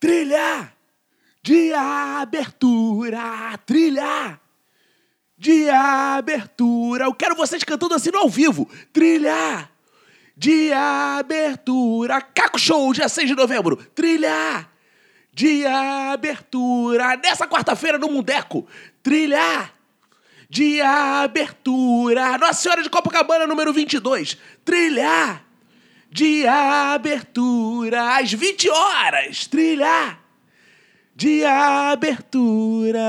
Trilha de abertura, trilha de abertura. Eu quero vocês cantando assim no ao vivo. Trilha de abertura. Caco Show, dia 6 de novembro. Trilha de abertura. Nessa quarta-feira no Mundeco. Trilha de abertura. Nossa Senhora de Copacabana, número 22. Trilha de abertura. Às 20 horas. Trilha de abertura.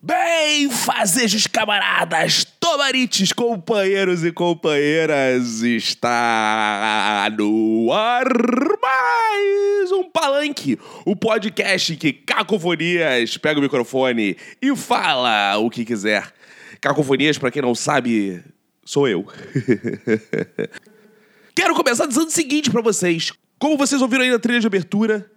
Bem, fazejos camaradas, tomarites, companheiros e companheiras, está no ar mais um Palanque, o podcast que Cacofonias pega o microfone e fala o que quiser. Cacofonias, para quem não sabe, sou eu. Quero começar dizendo o seguinte para vocês. Como vocês ouviram aí na trilha de abertura,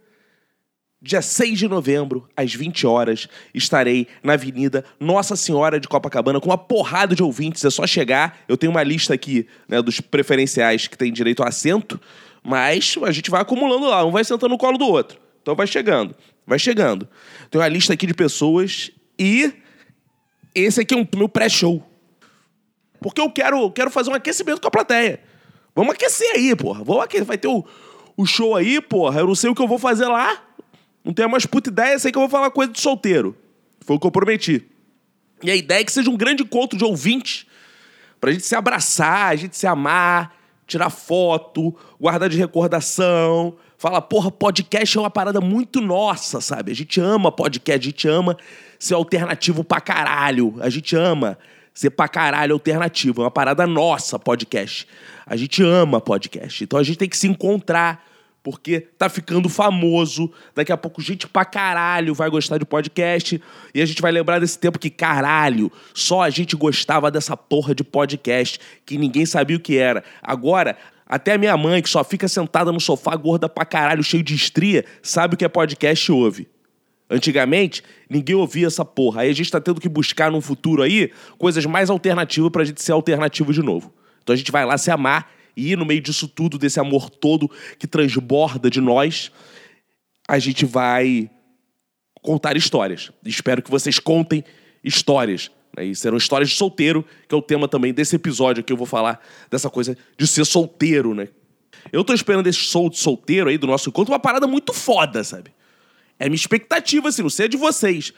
Dia 6 de novembro, às 20 horas, estarei na Avenida Nossa Senhora de Copacabana com uma porrada de ouvintes. É só chegar. Eu tenho uma lista aqui né, dos preferenciais que tem direito a assento, mas a gente vai acumulando lá, um vai sentando no colo do outro. Então vai chegando, vai chegando. Tem uma lista aqui de pessoas e esse aqui é um meu pré-show. Porque eu quero, quero fazer um aquecimento com a plateia. Vamos aquecer aí, porra. Vamos aquecer. Vai ter o, o show aí, porra. Eu não sei o que eu vou fazer lá. Não tenho mais puta ideia, sei que eu vou falar coisa de solteiro. Foi o que eu prometi. E a ideia é que seja um grande encontro de ouvintes pra gente se abraçar, a gente se amar, tirar foto, guardar de recordação. Fala, porra, podcast é uma parada muito nossa, sabe? A gente ama podcast, a gente ama ser alternativo pra caralho. A gente ama ser pra caralho alternativo. É uma parada nossa, podcast. A gente ama podcast. Então a gente tem que se encontrar porque tá ficando famoso. Daqui a pouco, gente pra caralho vai gostar de podcast. E a gente vai lembrar desse tempo que, caralho, só a gente gostava dessa porra de podcast, que ninguém sabia o que era. Agora, até a minha mãe, que só fica sentada no sofá, gorda pra caralho, cheio de estria, sabe o que é podcast e ouve. Antigamente, ninguém ouvia essa porra. Aí a gente tá tendo que buscar num futuro aí coisas mais alternativas pra gente ser alternativo de novo. Então a gente vai lá se amar e no meio disso tudo, desse amor todo que transborda de nós, a gente vai contar histórias. Espero que vocês contem histórias. Né? E serão histórias de solteiro, que é o tema também desse episódio que eu vou falar dessa coisa de ser solteiro, né? Eu tô esperando esse show de solteiro aí do nosso encontro uma parada muito foda, sabe? É minha expectativa, assim, não sei a de vocês.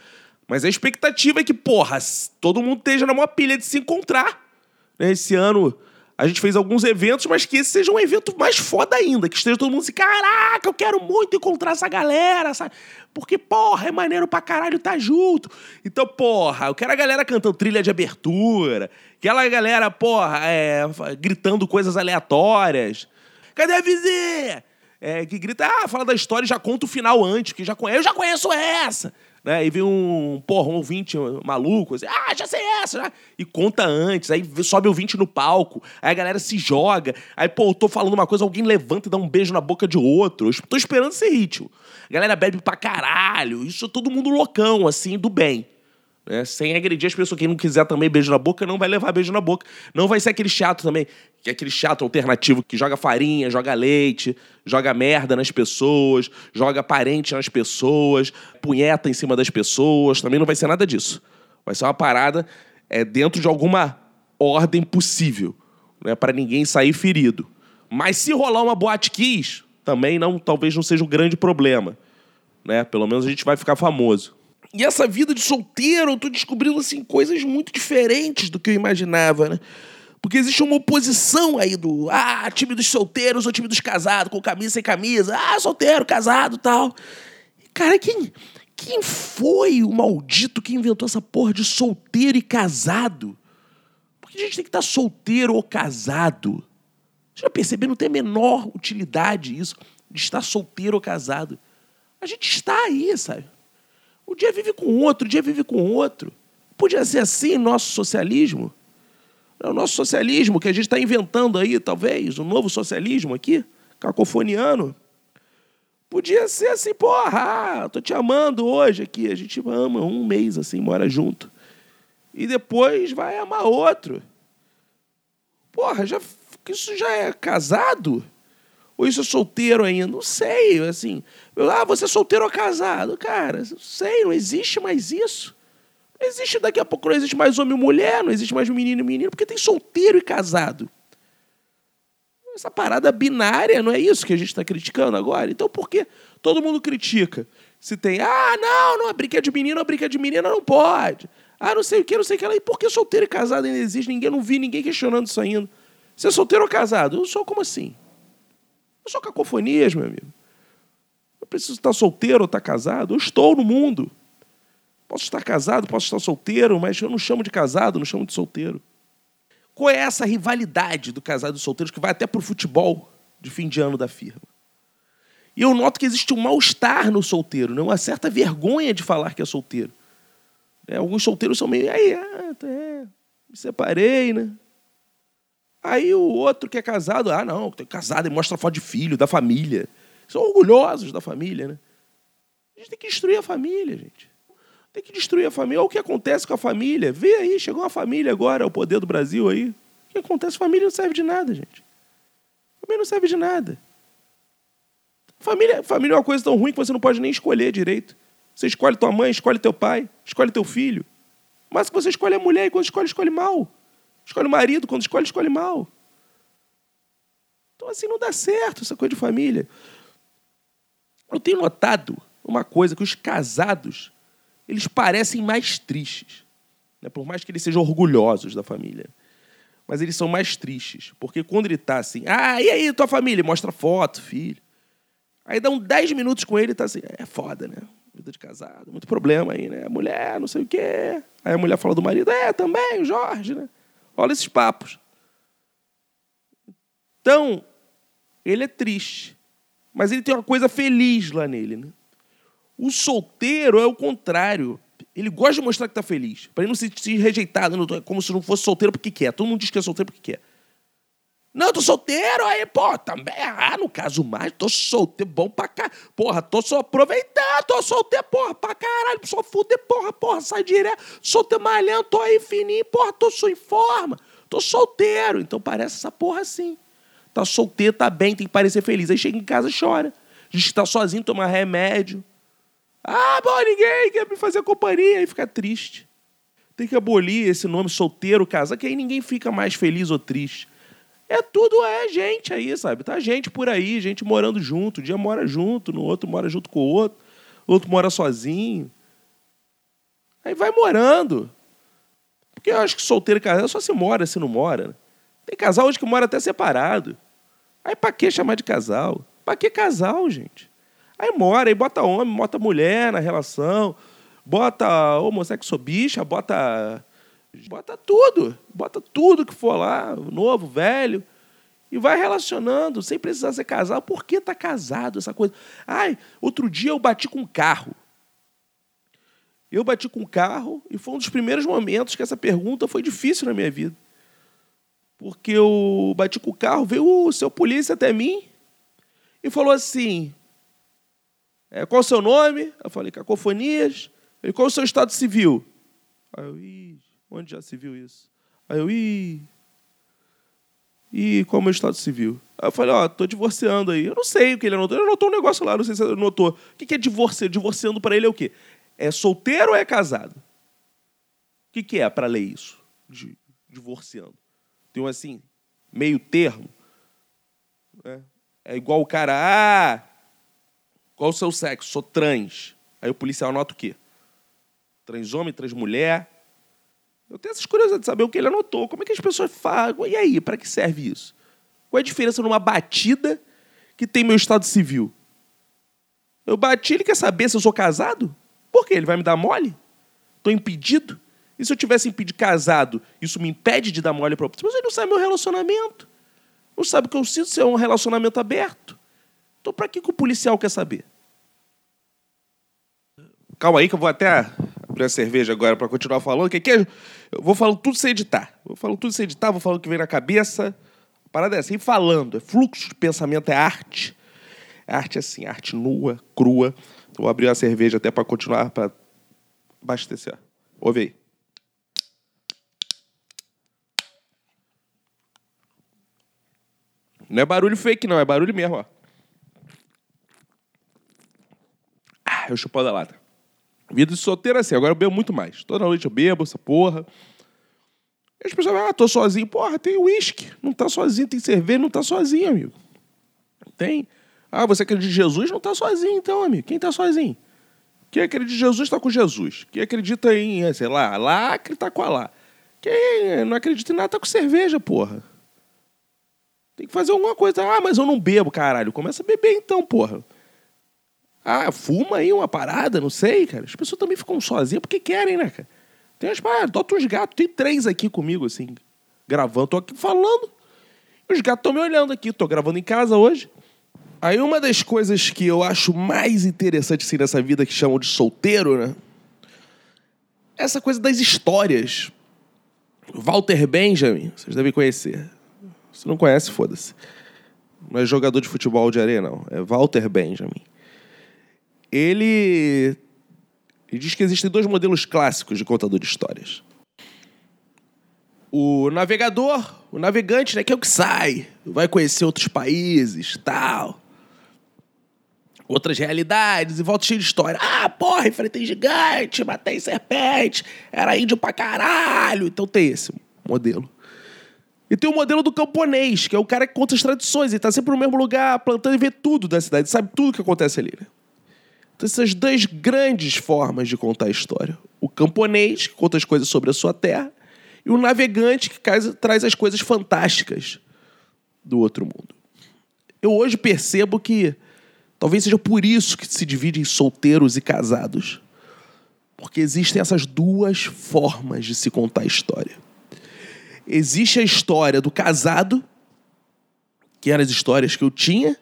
Mas a expectativa é que, porra, todo mundo esteja na maior pilha de se encontrar. Né? Esse ano a gente fez alguns eventos, mas que esse seja um evento mais foda ainda. Que esteja todo mundo assim, caraca, eu quero muito encontrar essa galera, sabe? Porque, porra, é maneiro pra caralho tá junto. Então, porra, eu quero a galera cantando trilha de abertura. Aquela galera, porra, é, gritando coisas aleatórias. Cadê a vizinha? É, que grita, ah, fala da história e já conta o final antes, que já conhece. Eu já conheço essa né? E vem um, porra, um ouvinte maluco, assim, ah, já sei essa. E conta antes, aí sobe o ouvinte no palco, aí a galera se joga, aí, pô, eu tô falando uma coisa, alguém levanta e dá um beijo na boca de outro. Eu tô esperando esse ritmo. A galera bebe pra caralho, isso todo mundo loucão, assim, do bem. Né? Sem agredir as pessoas. Quem não quiser também beijo na boca, não vai levar beijo na boca. Não vai ser aquele chato também, que é aquele chato alternativo que joga farinha, joga leite, joga merda nas pessoas, joga parente nas pessoas, punheta em cima das pessoas. Também não vai ser nada disso. Vai ser uma parada é, dentro de alguma ordem possível, né? para ninguém sair ferido. Mas se rolar uma boate kiss, também não, talvez não seja um grande problema. Né? Pelo menos a gente vai ficar famoso. E essa vida de solteiro, eu tô descobrindo assim coisas muito diferentes do que eu imaginava, né? Porque existe uma oposição aí do ah, time dos solteiros ou time dos casados, com camisa sem camisa, ah, solteiro, casado tal. Cara, quem, quem foi o maldito que inventou essa porra de solteiro e casado? Porque a gente tem que estar solteiro ou casado. Você já percebeu? Não tem a menor utilidade isso, de estar solteiro ou casado. A gente está aí, sabe? O dia vive com outro, o dia vive com outro. Podia ser assim nosso socialismo? É o nosso socialismo que a gente está inventando aí, talvez, um novo socialismo aqui, cacofoniano. Podia ser assim, porra, tô te amando hoje aqui. A gente ama um mês assim, mora junto. E depois vai amar outro. Porra, já, isso já é casado? Ou isso é solteiro ainda? Não sei, assim. Ah, você é solteiro ou casado? Cara, não sei, não existe mais isso. Não existe daqui a pouco, não existe mais homem e mulher, não existe mais menino e menino, porque tem solteiro e casado. Essa parada binária, não é isso que a gente está criticando agora? Então por que todo mundo critica? Se tem, ah, não, não, é brinquedo de menino, é brinquedo de menina, não pode. Ah, não sei o que, não sei o que. E por que solteiro e casado ainda existe? Ninguém, não vi ninguém questionando isso ainda. Você é solteiro ou casado? Eu sou como assim? Sou cacofonias, meu amigo. Eu preciso estar solteiro ou estar casado. Eu estou no mundo. Posso estar casado, posso estar solteiro, mas eu não chamo de casado, não chamo de solteiro. Qual é essa rivalidade do casado e do solteiro que vai até para o futebol de fim de ano da firma? E eu noto que existe um mal-estar no solteiro, né? uma certa vergonha de falar que é solteiro. É, alguns solteiros são meio. Aí, ah, é, me separei, né? Aí o outro que é casado, ah, não, tem casado e mostra foto de filho, da família. São orgulhosos da família, né? A gente tem que destruir a família, gente. Tem que destruir a família. Olha o que acontece com a família. Vê aí, chegou uma família agora, o poder do Brasil aí. O que acontece? Família não serve de nada, gente. Família não serve de nada. Família, família é uma coisa tão ruim que você não pode nem escolher direito. Você escolhe tua mãe, escolhe teu pai, escolhe teu filho. Mas que você escolhe a mulher e quando escolhe, escolhe mal. Escolhe o marido, quando escolhe, escolhe mal. Então, assim, não dá certo essa coisa de família. Eu tenho notado uma coisa, que os casados, eles parecem mais tristes. Né? Por mais que eles sejam orgulhosos da família. Mas eles são mais tristes. Porque quando ele está assim, ah, e aí, tua família? Mostra foto, filho. Aí dá uns 10 minutos com ele e tá assim, é foda, né? Vida de casado, muito problema aí, né? Mulher, não sei o quê. Aí a mulher fala do marido, é, também, o Jorge, né? Olha esses papos. Então, ele é triste. Mas ele tem uma coisa feliz lá nele. Né? O solteiro é o contrário. Ele gosta de mostrar que está feliz. Para ele não se sentir rejeitado, como se não fosse solteiro porque quer. Todo mundo diz que é solteiro porque quer. Não, tô solteiro, aí, pô, também. Ah, no caso mais, tô solteiro, bom pra cá. Porra, tô só aproveitando, tô solteiro, porra, pra caralho, só fuder, porra, porra, sai direto. Solteiro malhando, tô aí fininho, porra, tô só em forma. Tô solteiro. Então parece essa porra assim. Tá solteiro, tá bem, tem que parecer feliz. Aí chega em casa chora. A gente tá sozinho, toma remédio. Ah, bom, ninguém quer me fazer companhia. Aí fica triste. Tem que abolir esse nome solteiro, casa, que aí ninguém fica mais feliz ou triste. É tudo é gente aí, sabe? Tá gente por aí, gente morando junto. Um dia mora junto, no outro mora junto com o outro, o outro mora sozinho. Aí vai morando. Porque eu acho que solteiro e casado só se mora, se não mora. Tem casal hoje que mora até separado. Aí pra que chamar de casal? Pra que casal, gente? Aí mora, aí bota homem, bota mulher na relação, bota homossexual bicha, bota Bota tudo, bota tudo que for lá, novo, velho, e vai relacionando, sem precisar ser casado. Por que tá casado essa coisa? Ai, outro dia eu bati com um carro. Eu bati com um carro e foi um dos primeiros momentos que essa pergunta foi difícil na minha vida. Porque eu bati com o carro, veio o seu polícia até mim e falou assim: é, qual o seu nome? Eu falei, Cacofonias. Ele, qual o seu estado civil? Aí eu, Ih, Onde já se viu isso? Aí eu, ih. E qual é o meu estado civil? Aí eu falei, ó, oh, tô divorciando aí. Eu não sei o que ele anotou. Ele anotou um negócio lá, não sei se ele anotou. O que é divorciando? Divorciando para ele é o quê? É solteiro ou é casado? O que, que é para ler isso? De, divorciando. Tem um assim, meio termo. É, é igual o cara, ah, qual o seu sexo? Sou trans. Aí o policial anota o quê? Trans homem, trans mulher. Eu tenho essas curiosidades de saber o que ele anotou. Como é que as pessoas falam? E aí, para que serve isso? Qual é a diferença numa batida que tem meu estado civil? Eu bati, ele quer saber se eu sou casado? Por quê? Ele vai me dar mole? Estou impedido? E se eu tivesse impedido casado, isso me impede de dar mole para outra? Mas ele não sabe meu relacionamento. Não sabe o que eu sinto se é um relacionamento aberto. Então, para que, que o policial quer saber? Calma aí que eu vou até abrir a cerveja agora para continuar falando. Que aqui é, eu vou falando tudo sem editar. Vou falando tudo sem editar, vou falando o que vem na cabeça. A parada é assim, falando. É fluxo de pensamento, é arte. É arte assim, arte nua, crua. Vou abrir a cerveja até para continuar, para abastecer. Ouve aí. Não é barulho fake, não, é barulho mesmo, ó. Ah, eu chupo da lata. Vida de solteiro é assim, agora eu bebo muito mais. Toda noite eu bebo essa porra. E as pessoas falam, ah, tô sozinho. Porra, tem uísque. Não tá sozinho, tem cerveja, não tá sozinho, amigo. Tem. Ah, você acredita em Jesus? Não tá sozinho, então, amigo. Quem tá sozinho? Quem acredita em Jesus está com Jesus. Quem acredita em, sei lá, lacre tá com a lá. Quem não acredita em nada tá com cerveja, porra. Tem que fazer alguma coisa. Ah, mas eu não bebo, caralho. Começa a beber então, porra. Ah, fuma aí uma parada, não sei, cara. As pessoas também ficam sozinhas porque querem, né, cara? Tem as paradas, adota uns gatos. Tem três aqui comigo, assim, gravando. Tô aqui falando. Os gatos estão me olhando aqui. Tô gravando em casa hoje. Aí uma das coisas que eu acho mais interessante assim, nessa vida que chamam de solteiro, né? Essa coisa das histórias. Walter Benjamin, vocês devem conhecer. Se não conhece, foda-se. Não é jogador de futebol de areia, não. É Walter Benjamin. Ele... ele diz que existem dois modelos clássicos de contador de histórias. O navegador, o navegante, né, que é o que sai, vai conhecer outros países, tal. Outras realidades, e volta cheio de história. Ah, porra, enfrentei gigante, matei serpente, era índio pra caralho. Então tem esse modelo. E tem o modelo do camponês, que é o cara que conta as tradições. Ele tá sempre no mesmo lugar, plantando e vê tudo da cidade, sabe tudo que acontece ali. Né? Essas duas grandes formas de contar a história. O camponês, que conta as coisas sobre a sua terra, e o navegante, que traz as coisas fantásticas do outro mundo. Eu hoje percebo que talvez seja por isso que se divide em solteiros e casados. Porque existem essas duas formas de se contar a história. Existe a história do casado, que eram as histórias que eu tinha,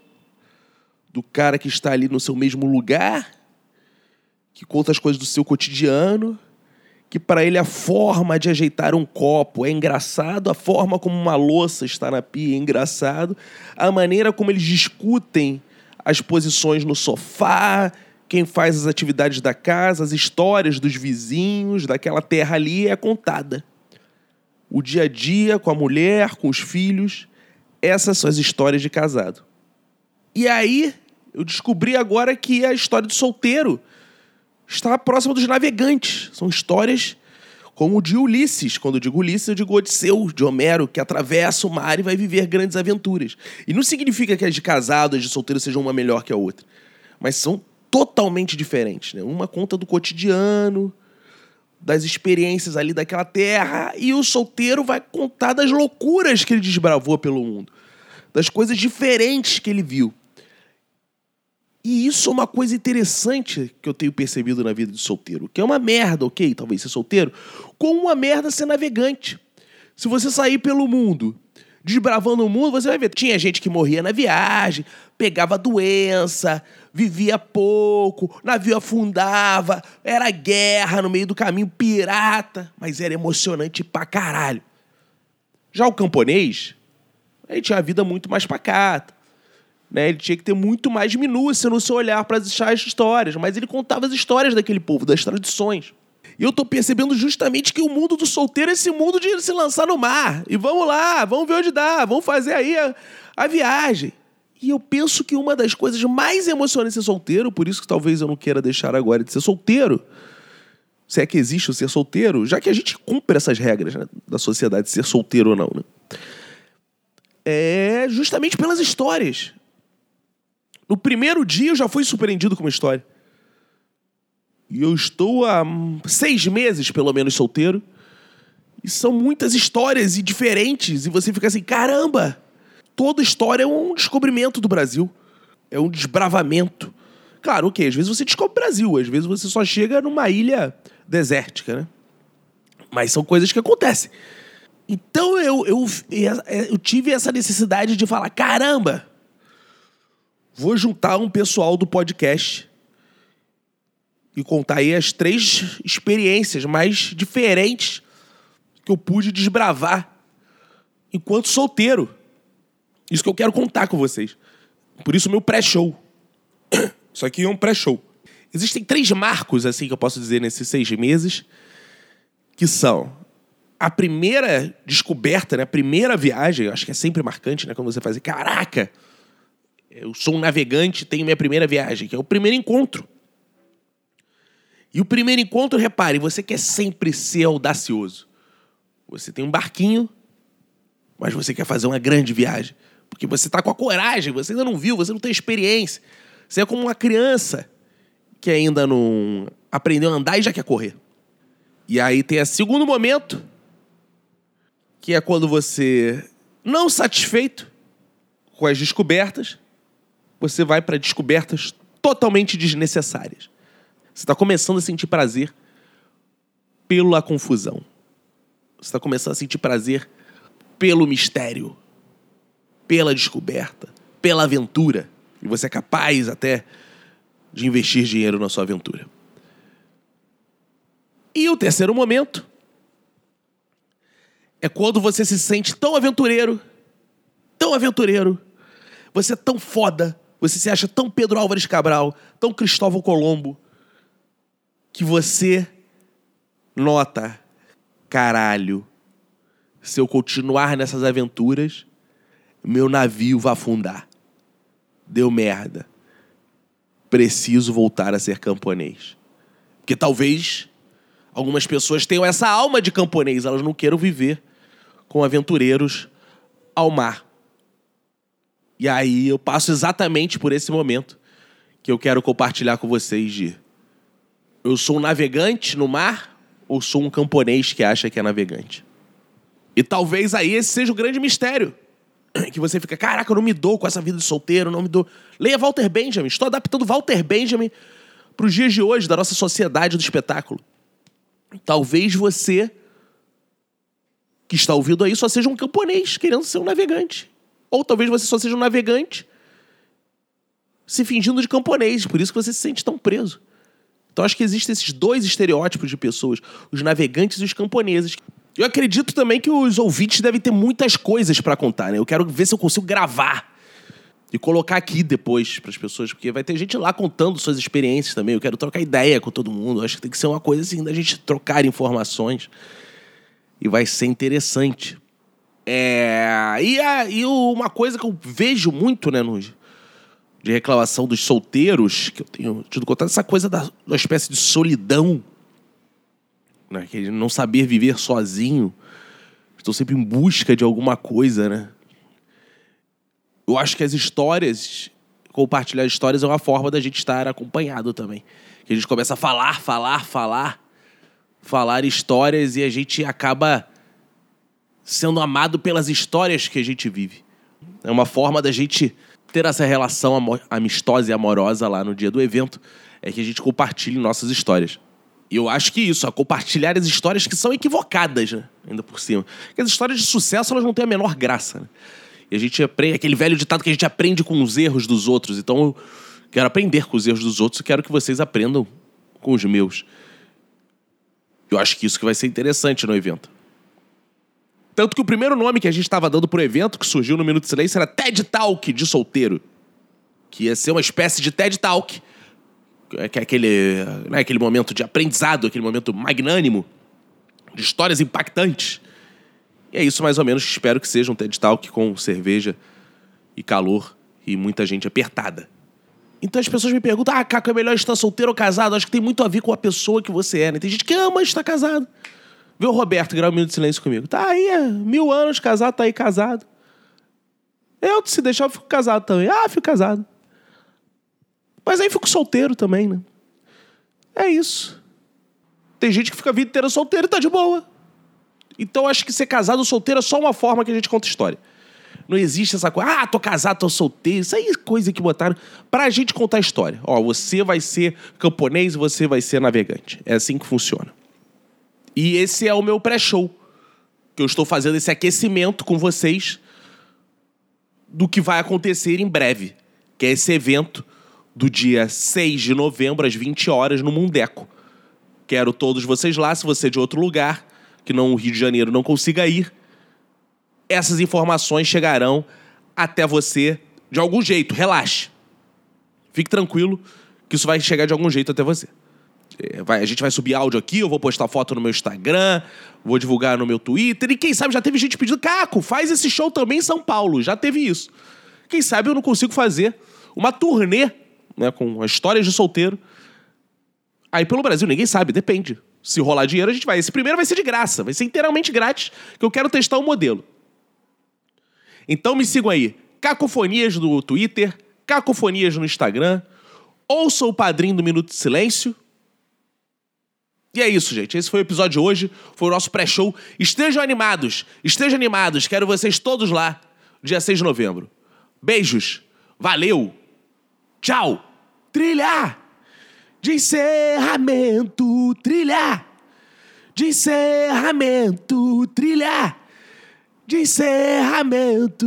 do cara que está ali no seu mesmo lugar, que conta as coisas do seu cotidiano, que para ele a forma de ajeitar um copo é engraçado, a forma como uma louça está na pia é engraçado, a maneira como eles discutem as posições no sofá, quem faz as atividades da casa, as histórias dos vizinhos, daquela terra ali é contada o dia a dia com a mulher, com os filhos. Essas são as histórias de casado. E aí, eu descobri agora que a história do solteiro está próxima dos navegantes. São histórias como de Ulisses. Quando eu digo Ulisses, eu digo Odisseu, de Homero, que atravessa o mar e vai viver grandes aventuras. E não significa que as de casado, as de solteiro sejam uma melhor que a outra. Mas são totalmente diferentes. Né? Uma conta do cotidiano, das experiências ali daquela terra, e o solteiro vai contar das loucuras que ele desbravou pelo mundo, das coisas diferentes que ele viu. E isso é uma coisa interessante que eu tenho percebido na vida de solteiro, que é uma merda, ok? Talvez ser solteiro, como uma merda ser navegante. Se você sair pelo mundo desbravando o mundo, você vai ver. Tinha gente que morria na viagem, pegava doença, vivia pouco, navio afundava, era guerra no meio do caminho, pirata, mas era emocionante pra caralho. Já o camponês, ele tinha a vida muito mais pacata. Né? Ele tinha que ter muito mais minúcia no seu olhar para achar as histórias, mas ele contava as histórias daquele povo, das tradições. E eu tô percebendo justamente que o mundo do solteiro é esse mundo de se lançar no mar. E vamos lá, vamos ver onde dá, vamos fazer aí a, a viagem. E eu penso que uma das coisas mais emocionantes de ser solteiro, por isso que talvez eu não queira deixar agora de ser solteiro, se é que existe o ser solteiro, já que a gente cumpre essas regras né, da sociedade, ser solteiro ou não, né? É justamente pelas histórias. No primeiro dia eu já fui surpreendido com uma história. E eu estou há seis meses, pelo menos, solteiro. E são muitas histórias e diferentes. E você fica assim, caramba! toda história é um descobrimento do Brasil. É um desbravamento. Claro, ok, às vezes você descobre o Brasil, às vezes você só chega numa ilha desértica, né? Mas são coisas que acontecem. Então eu, eu, eu tive essa necessidade de falar: caramba, vou juntar um pessoal do podcast e contar aí as três experiências mais diferentes que eu pude desbravar enquanto solteiro. Isso que eu quero contar com vocês. Por isso, meu pré-show. Isso aqui é um pré-show. Existem três marcos, assim, que eu posso dizer nesses seis meses, que são a primeira descoberta, né? A primeira viagem, acho que é sempre marcante, né? Quando você faz, caraca, eu sou um navegante, tenho minha primeira viagem, que é o primeiro encontro. E o primeiro encontro, repare, você quer sempre ser audacioso. Você tem um barquinho, mas você quer fazer uma grande viagem. Porque você está com a coragem, você ainda não viu, você não tem experiência. Você é como uma criança que ainda não aprendeu a andar e já quer correr. E aí tem o segundo momento, que é quando você, não satisfeito com as descobertas, você vai para descobertas totalmente desnecessárias. Você está começando a sentir prazer pela confusão. Você está começando a sentir prazer pelo mistério, pela descoberta, pela aventura. E você é capaz até de investir dinheiro na sua aventura. E o terceiro momento é quando você se sente tão aventureiro, tão aventureiro, você é tão foda, você se acha tão Pedro Álvares Cabral, tão Cristóvão Colombo, que você nota, caralho, se eu continuar nessas aventuras, meu navio vai afundar. Deu merda. Preciso voltar a ser camponês. Porque talvez algumas pessoas tenham essa alma de camponês, elas não queiram viver com aventureiros ao mar. E aí eu passo exatamente por esse momento que eu quero compartilhar com vocês de eu sou um navegante no mar ou sou um camponês que acha que é navegante? E talvez aí esse seja o grande mistério. Que você fica, caraca, eu não me dou com essa vida de solteiro, não me dou. Leia Walter Benjamin. Estou adaptando Walter Benjamin para os dias de hoje, da nossa sociedade do espetáculo. Talvez você que está ouvindo aí só seja um camponês querendo ser um navegante. Ou talvez você só seja um navegante se fingindo de camponês, por isso que você se sente tão preso. Então acho que existem esses dois estereótipos de pessoas, os navegantes e os camponeses. Eu acredito também que os ouvintes devem ter muitas coisas para contar, né? Eu quero ver se eu consigo gravar e colocar aqui depois para as pessoas, porque vai ter gente lá contando suas experiências também. Eu quero trocar ideia com todo mundo. Acho que tem que ser uma coisa assim da gente trocar informações e vai ser interessante. É... E, a, e uma coisa que eu vejo muito, né, no, de reclamação dos solteiros, que eu tenho tido contato, essa coisa da uma espécie de solidão, né, que não saber viver sozinho. Estou sempre em busca de alguma coisa, né? Eu acho que as histórias, compartilhar histórias é uma forma da gente estar acompanhado também. Que a gente começa a falar, falar, falar, falar histórias e a gente acaba sendo amado pelas histórias que a gente vive. É uma forma da gente ter essa relação amistosa e amorosa lá no dia do evento, é que a gente compartilhe nossas histórias. E eu acho que isso, a compartilhar as histórias que são equivocadas, né? ainda por cima. Porque as histórias de sucesso, elas não têm a menor graça. Né? E a gente aprende, aquele velho ditado que a gente aprende com os erros dos outros. Então eu quero aprender com os erros dos outros e quero que vocês aprendam com os meus. Eu acho que isso que vai ser interessante no evento. Tanto que o primeiro nome que a gente estava dando pro evento, que surgiu no Minuto Silêncio, era TED Talk de solteiro. Que ia ser uma espécie de TED Talk. Que é aquele, né, aquele momento de aprendizado, aquele momento magnânimo, de histórias impactantes. E é isso mais ou menos espero que seja um TED Talk com cerveja e calor e muita gente apertada. Então as pessoas me perguntam: ah, Caco, é melhor estar solteiro ou casado? Acho que tem muito a ver com a pessoa que você é, né? Tem gente que ama estar casado. Vê o Roberto gravar um minuto de silêncio comigo. Tá aí, mil anos casado, tá aí casado. Eu, se deixar, eu fico casado também. Ah, fico casado. Mas aí fico solteiro também, né? É isso. Tem gente que fica a vida inteira solteiro e tá de boa. Então acho que ser casado ou solteiro é só uma forma que a gente conta história. Não existe essa coisa, ah, tô casado, tô solteiro. Isso aí é coisa que botaram pra gente contar história. Ó, você vai ser camponês você vai ser navegante. É assim que funciona. E esse é o meu pré-show. Que eu estou fazendo esse aquecimento com vocês do que vai acontecer em breve. Que é esse evento do dia 6 de novembro, às 20 horas, no Mundeco. Quero todos vocês lá, se você é de outro lugar, que não o Rio de Janeiro não consiga ir. Essas informações chegarão até você de algum jeito. Relaxe. Fique tranquilo que isso vai chegar de algum jeito até você. É, vai- a gente vai subir áudio aqui, eu vou postar foto no meu Instagram, vou divulgar no meu Twitter. E quem sabe já teve gente pedindo, Caco, faz esse show também em São Paulo. Já teve isso. Quem sabe eu não consigo fazer uma turnê né, com histórias de solteiro. Aí pelo Brasil, ninguém sabe, depende. Se rolar dinheiro, a gente vai. Esse primeiro vai ser de graça, vai ser inteiramente grátis, que eu quero testar o modelo. Então me sigam aí. Cacofonias no Twitter, Cacofonias no Instagram. Ouça o padrinho do Minuto de Silêncio. E é isso, gente. Esse foi o episódio de hoje. Foi o nosso pré-show. Estejam animados. Estejam animados. Quero vocês todos lá, dia 6 de novembro. Beijos. Valeu. Tchau. Trilha. De encerramento. Trilha. De encerramento. Trilha. De encerramento.